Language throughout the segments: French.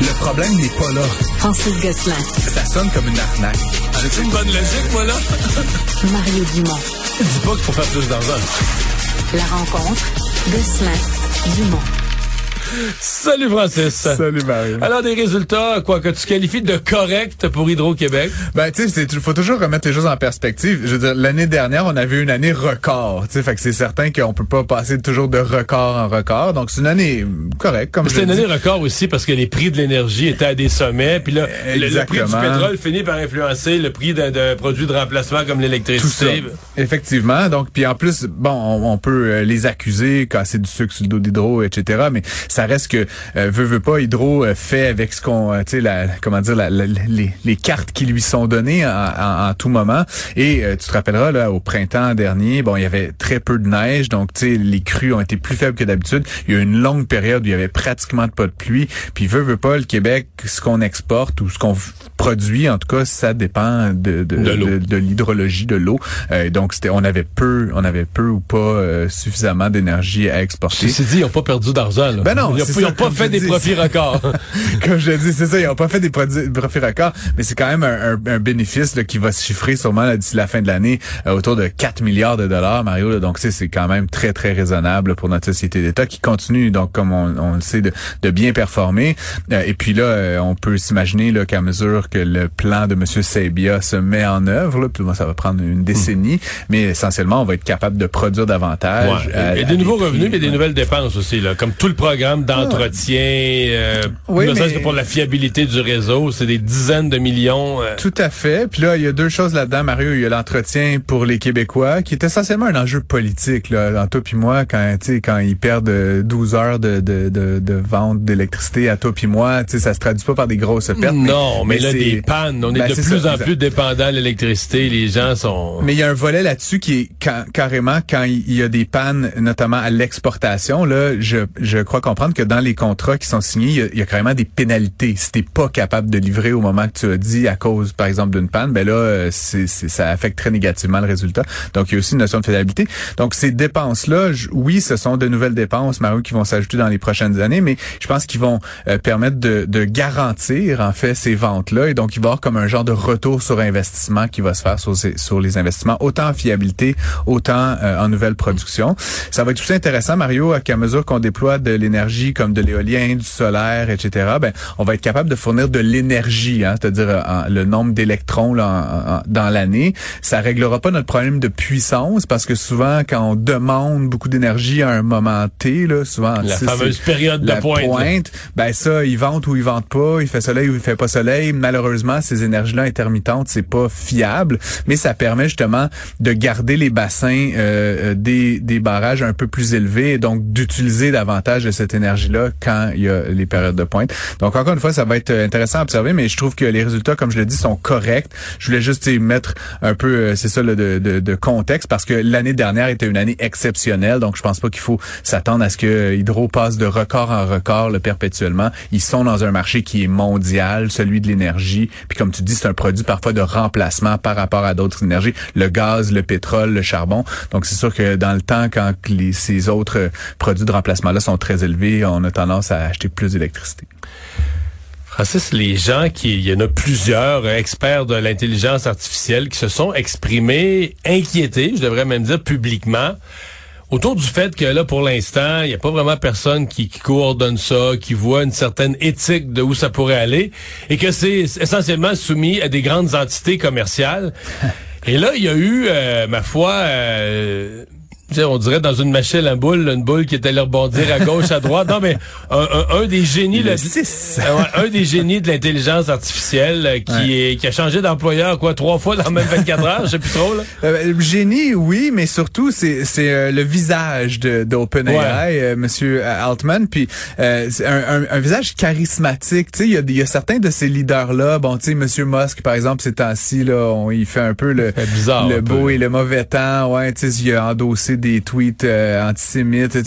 Le problème n'est pas là. Francis Gosselin. Ça sonne comme une arnaque. C'est une bonne logique, moi, là? Mario Dumont. Dis pas qu'il faut faire plus d'argent. La rencontre. Gosselin. Dumont. Salut Francis. Salut Mario. Alors des résultats, quoi que tu qualifies de correct pour Hydro-Québec? Ben tu sais, il faut toujours remettre les choses en perspective. Je veux dire, l'année dernière, on avait une année record. Tu sais, fait que c'est certain qu'on peut pas passer toujours de record en record. Donc c'est une année correcte, comme C'est une année record aussi parce que les prix de l'énergie étaient à des sommets. Puis là, le, le prix du pétrole finit par influencer le prix d'un produit de remplacement comme l'électricité. Effectivement. Donc, puis en plus, bon, on, on peut euh, les accuser, casser du sucre sur le dos d'Hydro, etc. Mais ça reste que, euh, veut, veut pas, Hydro euh, fait avec ce qu'on, euh, tu sais, comment dire, la- la- les, les cartes qui lui sont données en, en- en tout moment. Et euh, tu te rappelleras, là, au printemps dernier, bon, il y avait très peu de neige, donc, tu sais, les crues ont été plus faibles que d'habitude. Il y a eu une longue période où il y avait pratiquement pas de pluie. Puis, veut, veut pas, le Québec, ce qu'on exporte ou ce qu'on produit, en tout cas, ça dépend de, de, l'hydrologie de l'eau. Euh, donc c'était on avait peu on avait peu ou pas euh, suffisamment d'énergie à exporter. Ceci dit, ils n'ont pas perdu d'argent. là. Ben non, ils n'ont pas fait des profits records. Comme je dis, c'est ça, ils n'ont pas fait des profits records, mais c'est quand même un, un- un bénéfice là, qui va se chiffrer sûrement d'ici la fin de l'année euh, autour de 4 milliards de dollars, Mario. là. donc c'est c'est quand même très très raisonnable pour notre société d'État qui continue donc comme on, on le sait de, de bien performer. Euh, et puis là, euh, on peut s'imaginer qu'à mesure que le plan de Monsieur Sabia se met en œuvre, là, puis bon, ça va prendre une décennie, mais essentiellement on va être capable de produire davantage. Ouais. à- à des nouveaux prix, revenus, mais des ouais. nouvelles dépenses aussi, là, comme tout le programme d'entretien, euh, Oui, ne serait-ce mais- que pour la fiabilité du réseau, c'est des dizaines de millions. euh, Tout à fait. Puis là, il y a deux choses là-dedans, Mario. Il y a l'entretien pour les Québécois, qui est essentiellement un enjeu politique. Là, dans toi puis moi, quand quand ils perdent euh, 12 heures de, de, de, de vente d'électricité à toi puis moi, ça se traduit pas par des grosses pertes. non, mais, là, des pannes. On est Ben, de plus ça, en plus dépendant de l'électricité. Les gens sont... Mais il y a un volet là-dessus qui est ca- carrément quand il y a des pannes, notamment à l'exportation. Là, je, je crois comprendre que dans les contrats qui sont signés, il y a, carrément des pénalités. Si t'es pas capable de livrer au moment que tu as dit à cause, par exemple, d'une panne, ben là, euh, ça affecte très négativement le résultat. Donc, il y a aussi une notion de faisabilité. Donc, ces dépenses-là, oui, ce sont de nouvelles dépenses, Mario, qui vont s'ajouter dans les prochaines années, mais je pense qu'ils vont euh, permettre de, garantir, en fait, ces ventes-là. Et donc, il va y avoir comme un genre de retour sur investissement qui va se faire sur, les investissements, autant en fiabilité, autant euh, en nouvelle production. Ça va être aussi intéressant, Mario, qu'à mesure qu'on déploie de l'énergie comme de l'éolien, du solaire, etc., ben, on va être capable de fournir de l'énergie, hein, c'est-à-dire euh, le nombre d'électrons dans l'année. Ça réglera pas notre problème de puissance parce que souvent, quand on demande beaucoup d'énergie à un moment T, là, souvent... La tu sais, fameuse période de la pointe. ben ça, ils vendent ou ils vendent pas, il fait soleil ou il fait pas soleil. Malheureusement, ces énergies-là intermittentes, c'est pas fiable, mais ça permet justement de garder les bassins euh, euh, des, des barrages un peu plus élevés et donc d'utiliser davantage de cette quand il y a les périodes de pointe. Donc encore une fois, ça va être euh, intéressant à observer, mais je trouve que les résultats, comme je le dis, sont corrects. Je voulais juste mettre un peu, euh, c'est ça, là, de, de, de contexte, parce que l'année dernière était une année exceptionnelle, donc je pense pas qu'il faut s'attendre à ce que Hydro passe de record en record le perpétuellement. Ils sont dans un marché qui est mondial, celui de l'énergie. Puis comme tu dis, c'est un produit parfois de remplacement par rapport à d'autres énergies, le gaz, le pétrole, le charbon. Donc c'est sûr que dans le temps, quand les, ces autres euh, produits de remplacement-là sont très élevés, on a tendance à acheter plus d'électricité. Francis, les gens qui, il y en a plusieurs experts de l'intelligence artificielle qui se sont exprimés, inquiétés, je devrais même dire publiquement, autour du fait que là, pour l'instant, il n'y a pas vraiment personne qui, qui coordonne ça, qui voit une certaine éthique de où ça pourrait aller, et que c'est essentiellement soumis à des grandes entités commerciales. Et là, il y a eu, euh, ma foi, euh, tu sais, on dirait dans une machine à boule, une boule qui est allée rebondir à gauche, à droite. Non, mais un, un- un des génies, Le euh, ouais, un des génies de l'intelligence artificielle euh, qui est qui a changé d'employeur quoi trois fois dans le même 24 heures, je sais plus trop là. Euh, le génie, oui, mais surtout c'est c'est euh, le visage de d'OpenAI, euh, Monsieur Altman, puis euh, c'est un, un, un visage charismatique. Tu sais, il y a, il y a certains de ces leaders là, bon, tu sais, Monsieur Musk par exemple, ces temps-ci là, on, il fait un peu le bizarre, le un beau peu. et le mauvais temps. Ouais, tu sais, il a endossé des tweets euh, antisémites.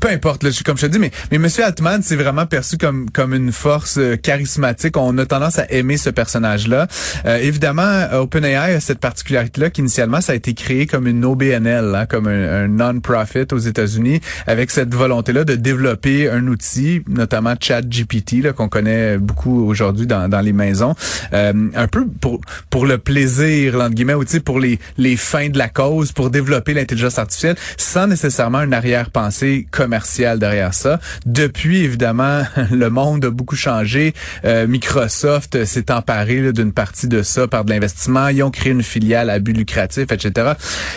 Peu importe, là, comme je te dis, mais, mais M. Altman, c'est vraiment perçu comme, comme une force euh, charismatique. On a tendance à aimer ce personnage-là. Euh, évidemment, OpenAI a cette particularité-là qu'initialement, ça a été créé comme une OBNL, hein, comme un, un non-profit aux États-Unis, avec cette volonté-là de développer un outil, notamment ChatGPT, qu'on connaît beaucoup aujourd'hui dans, dans les maisons, euh, un peu pour pour le plaisir, entre guillemets, ou pour les les fins de la cause, pour développer l'intelligence artificielle, sans nécessairement une arrière-pensée commerciale derrière ça. Depuis, évidemment, le monde a beaucoup changé. Euh, Microsoft s'est emparé d'une partie de ça par de l'investissement. Ils ont créé une filiale à but lucratif, etc.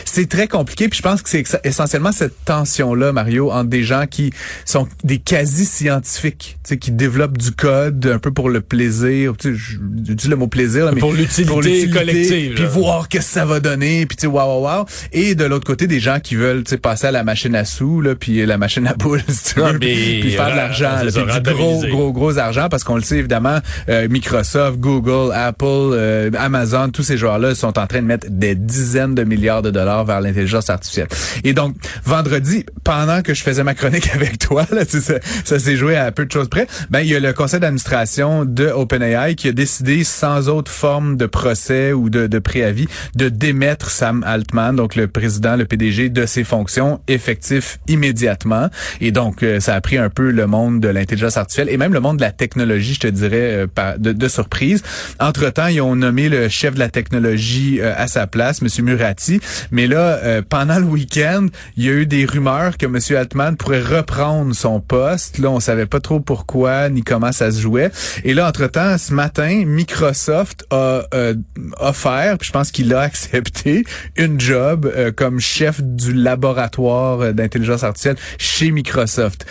C'est très compliqué. Puis je pense que c'est essentiellement cette tension-là, Mario, entre des gens qui sont des quasi-scientifiques, tu sais, qui développent du code un peu pour le plaisir. J'utilise le mot plaisir, là, mais Pour l'utilité collective, Puis voir qu'est-ce que ça va donner, puis tu sais, waouh, waouh, waouh. Et de l'autre côté, des gens qui veulent, passer à la machine à sous, là, puis la machine à boules, si tu veux, puis, puis faire de l'argent, puis du gros, gros, gros argent, parce qu'on le sait, évidemment, euh, Microsoft, Google, Apple, euh, Amazon, tous ces joueurs-là sont en train de mettre des dizaines de milliards de dollars vers l'intelligence artificielle. Et donc, vendredi, pendant que je faisais ma chronique avec toi, là, tu sais, ça, ça s'est joué à peu de choses près, ben, il y a le conseil d'administration de OpenAI qui a décidé, sans autre forme de procès ou de, de préavis, de démettre Sam Altman, donc le président, le PDG, de ses fonctions effectives immédiatement. Et donc, euh, ça a pris un peu le monde de l'intelligence artificielle et même le monde de la technologie, je te dirais, euh, de, de surprise. Entre-temps, ils ont nommé le chef de la technologie euh, à sa place, M. Murati. Mais là, euh, pendant le week-end, il y a eu des rumeurs que M. Altman pourrait reprendre son poste. Là, on savait pas trop pourquoi ni comment ça se jouait. Et là, entre-temps, ce matin, Microsoft a euh, offert, puis je pense qu'il a accepté, une job euh, comme chef du laboratoire euh, d'intelligence artificielle chez Microsoft.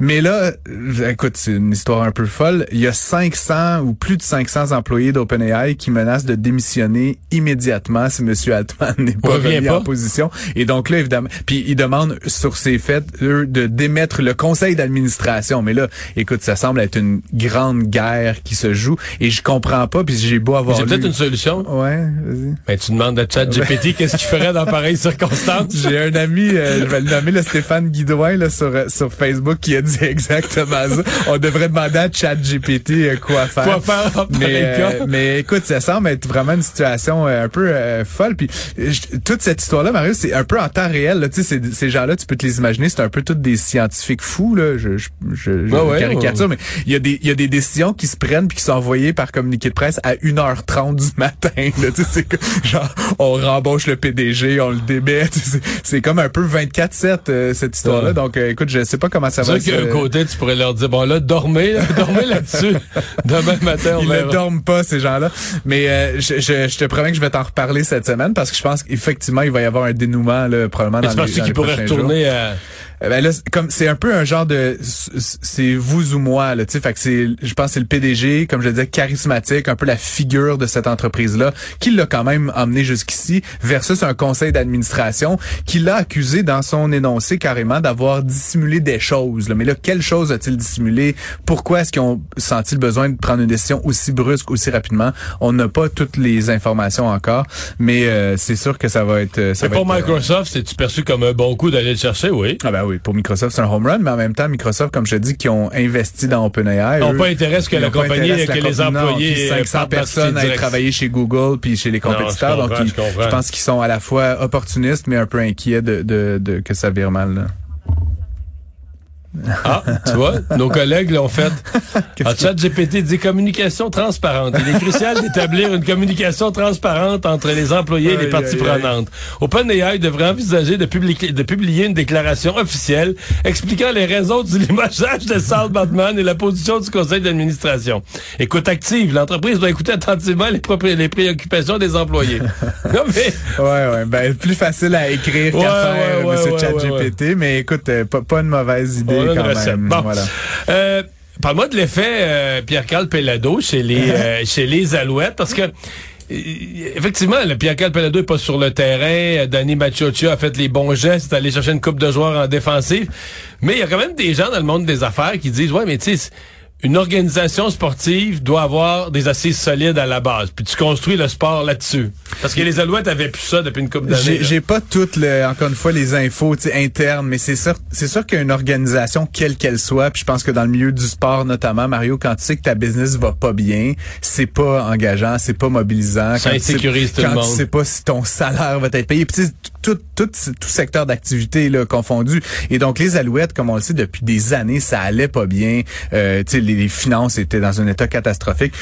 Mais là, euh, écoute, c'est une histoire un peu folle. Il y a 500 ou plus de 500 employés d'OpenAI qui menacent de démissionner immédiatement si M. Altman n'est pas remis pas. en position. Et donc là, évidemment, puis ils demandent sur ces faits, eux, de démettre le conseil d'administration. Mais là, écoute, ça semble être une grande guerre qui se joue. Et je comprends pas, puis j'ai beau avoir J'ai peut-être une solution. Ouais, vas-y. Ben, tu demandes à ChatGPT qu'est-ce qu'il ferait dans pareilles circonstances. J'ai un ami, euh, je vais le nommer, le Stéphane Guidouin, là, sur, euh, sur Facebook, qui a dit exactement ça. On devrait demander à ChatGPT euh, quoi faire. Quoi faire mais, euh, mais écoute, ça semble être vraiment une situation euh, un peu euh, folle. Puis je- toute cette histoire-là, Mario, c'est un peu en temps réel. là. Tu sais, ces gens-là, tu peux te les imaginer, c'est un peu tous des scientifiques fous. Là. Je, je, je, Ouais, ouais, caricature, ouais. mais il y a des il y a des décisions qui se prennent puis qui sont envoyées par communiqué de presse à 1h30 du matin. Là. Tu sais, c'est genre on rembauche le PDG, on le démet. Tu sais, C'est comme un peu 24/7 euh, cette histoire-là. Ouais. Donc euh, écoute, je sais pas comment ça va. Qu'un se- côté, tu pourrais leur dire, bon là, dormez, là, dormez là-dessus. Demain matin, on Ils ne dorment pas, ces gens-là. Mais euh, je, je, je te promets que je vais t'en reparler cette semaine parce que je pense qu'effectivement, il va y avoir un dénouement là, probablement Mais dans tu les, dans qu'il les pourrait prochains jours. retourner à... Euh, Ben là, c'est comme c'est un peu un genre de c'est vous ou moi là, tu sais, fait que c'est je pense c'est le PDG comme je le disais charismatique, un peu la figure de cette entreprise là qui l'a quand même emmené jusqu'ici versus un conseil d'administration qui l'a accusé dans son énoncé carrément d'avoir dissimulé des choses. Là. Mais là, quelles choses a-t-il dissimulé? Pourquoi est-ce qu'ils ont senti le besoin de prendre une décision aussi brusque aussi rapidement? On n'a pas toutes les informations encore, mais euh, c'est sûr que ça va être euh, ça va pour être, euh, Microsoft, c'est-tu perçu comme un bon coup d'aller le chercher, oui? ah ben oui, pour Microsoft, c'est un home run, mais en même temps, Microsoft, comme je te dis, qui ont investi dans OpenAI. Ils n'ont pas intérêt que la compagnie, que les non, employés... puis euh, 500 partent dans personnes direction. travailler chez Google puis chez les Non, je compétiteurs. donc, ils- je je pense qu'ils sont à la fois opportunistes, mais un peu inquiets de, de, de que ça vire mal. Là. Ah, tu vois, nos collègues l'ont fait. En chat GPT dit communication transparente. Il est crucial d'établir une communication transparente entre les employés et les parties prenantes. OpenAI devrait envisager de, publier- de publier une déclaration officielle expliquant les raisons du limogeage de Sal Batman et la position du conseil d'administration. Écoute active, l'entreprise doit écouter attentivement les, propri- les préoccupations des employés. non, mais Ouais, ouais. Ben, plus facile à écrire Ouais, qu'à faire, ouais, ouais, Monsieur ChatGPT, mais écoute, euh, pas, pas une mauvaise idée Recette. même. Bon. Voilà. Euh, Parle-moi de l'effet euh, Pierre-Carl Pellado chez les euh, chez les Alouettes, parce que effectivement, le Pierre-Carl Pellado est pas sur le terrain. Danny Machocha a fait les bons gestes, est allé chercher une coupe de joueurs en défensive. Mais il y a quand même des gens dans le monde des affaires qui disent, ouais, mais tu sais, une organisation sportive doit avoir des assises solides à la base, puis tu construis le sport là-dessus. Parce que les Alouettes avaient plus ça depuis une couple d'années. J'ai pas toutes, le, encore une fois, les infos internes, mais c'est sûr, c'est sûr qu'une organisation, quelle qu'elle soit, puis je pense que dans le milieu du sport notamment, Mario, quand tu sais que ta business va pas bien, c'est pas engageant, c'est pas mobilisant. Ça insécurise tout le monde. Quand tu sais pas si ton salaire va être payé, puis tout, tout, tout secteur d'activité là confondu. Et donc les Alouettes, comme on le sait depuis des années, ça allait pas bien. Euh, les, finances étaient dans un état catastrophique.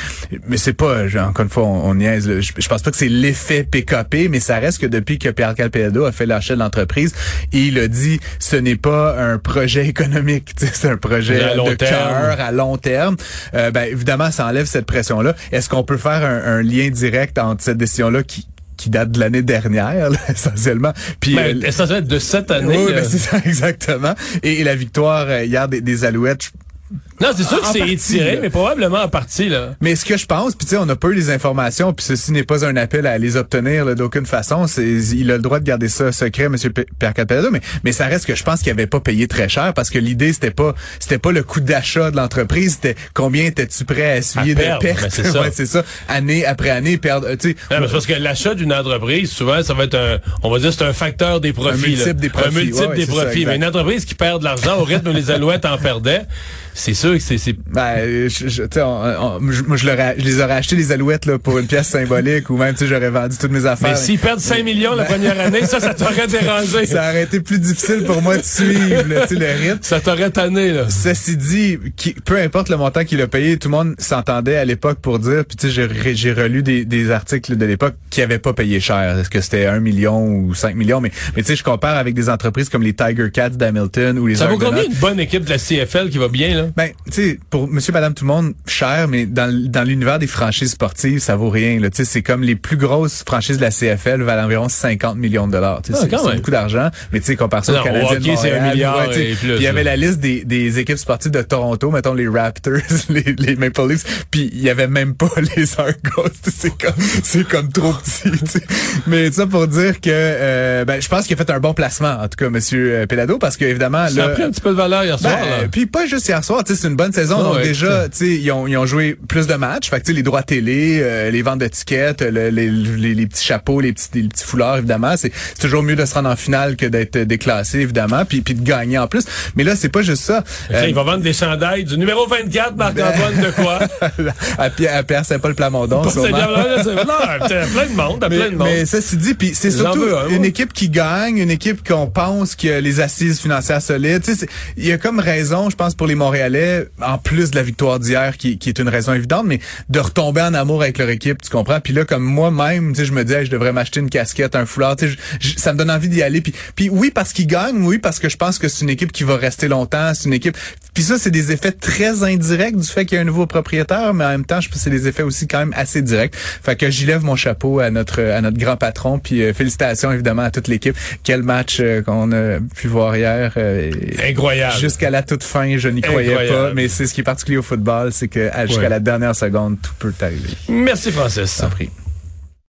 Mais c'est pas, encore une fois, on, niaise. Je, pense pas que c'est l'effet PKP, mais ça reste que depuis que Pierre Calpedo a fait l'achat de l'entreprise, il a dit ce n'est pas un projet économique, c'est un projet de cœur à long terme. Euh, ben, évidemment, ça enlève cette pression-là. Est-ce qu'on peut faire un, un lien direct entre cette décision-là qui qui date de l'année dernière, essentiellement. Puis ben, euh, essentiellement de cette année. Oui, ben, c'est ça, exactement. Et, la victoire euh, hier des, des Alouettes, non, c'est sûr que c'est étiré, mais probablement en partie. Là. Mais ce que je pense, puis tu sais, on a peu les informations, puis ceci n'est pas un appel à les obtenir d'aucune façon. C'est, il a le droit de garder ça secret, M. Pierre Capello, mais, mais ça reste que je pense qu'il avait pas payé très cher parce que l'idée, c'était pas c'était pas le coût d'achat de l'entreprise, c'était combien étais-tu prêt à essuyer de pertes. Ben, c'est ça. Année après année, perdre. Tu sais, parce que l'achat d'une entreprise, souvent, ça va être un, on va dire, c'est un facteur des profits. Un multiple des profits. Un multiple des profits. mais une entreprise qui perd de l'argent au rythme où les Alouettes en perdaient, c'est sûr que c'est... Ben, je, je, moi, je, je, les aurais acheté les alouettes là, pour une pièce symbolique ou même, j'aurais vendu toutes mes affaires. Mais s'ils perdent 5 millions la première année, ça, ça t'aurait dérangé. ça aurait été plus difficile pour moi de suivre le rythme. Ça t'aurait tanné, là. Ceci dit, qui, peu importe le montant qu'il a payé, tout le monde s'entendait à l'époque pour dire, puis tu sais, j'ai relu des, des articles de l'époque qui avaient pas payé cher. Est-ce que c'était 1 million ou 5 millions? Mais, mais tu sais, je compare avec des entreprises comme les Tiger Cats d'Hamilton ou les Ça vaut combien une bonne équipe de la CFL qui va bien, là? Ben, tu sais, pour monsieur, madame, tout le monde, cher, mais dans, dans l'univers des franchises sportives, ça vaut rien. Tu sais, c'est comme les plus grosses franchises de la CFL valent environ 50 millions de dollars. Ah, c'est beaucoup d'argent, mais tu sais, compare ça au Canadien de c'est un milliard Il y avait la liste des, des équipes sportives de Toronto, mettons les Raptors, les, les Maple Leafs, puis il y avait même pas les Argos. C'est comme, c'est comme trop petit. Mais ça pour dire que, euh, ben, je pense qu'il a fait un bon placement, en tout cas, Monsieur euh, Pelado, parce que évidemment, ça a pris un petit peu de valeur hier soir. Ben, puis pas juste hier soir, tu sais, c'est une bonne saison. donc déjà, tu sais, ils ont, ils ont joué plus de matchs. Fait que, les droits télé, euh, les ventes d'étiquettes, les, les, les, petits chapeaux, les petits, les petits foulards, évidemment. C'est toujours mieux de se rendre en finale que d'être déclassé, évidemment, puis, puis de gagner en plus. Mais là, c'est pas juste ça. Euh, il va vendre des chandails du numéro 24, Marc-Antoine de quoi? à Pierre, à Pierre Saint-Paul Plamondon. non, plein de monde, plein de monde. Mais ça, c'est dit, puis c'est surtout une équipe qui gagne, une équipe qu'on pense que les assises financières solides. Il y a comme raison, je pense, pour les Montréalais, en plus de la victoire d'hier, qui, qui est une raison évidente, mais de retomber en amour avec leur équipe, tu comprends? Puis là, comme moi-même, je me disais, je devrais m'acheter une casquette, un foulard, ça me donne envie d'y aller. Puis, puis oui, parce qu'ils gagnent, oui, parce que je pense que c'est une équipe qui va rester longtemps, c'est une équipe... Puis ça, c'est des effets très indirects du fait qu'il y a un nouveau propriétaire, mais en même temps, je pense que c'est des effets aussi quand même assez directs. Fait que j'y lève mon chapeau à notre à notre grand patron, puis euh, félicitations évidemment à toute l'équipe. Quel match euh, qu'on a pu voir hier. Euh, Incroyable. Jusqu'à la toute fin, je n'y croyais pas, mais c'est ce qui est particulier au football, c'est que jusqu'à la dernière seconde, tout peut arriver. Merci Francis. Sans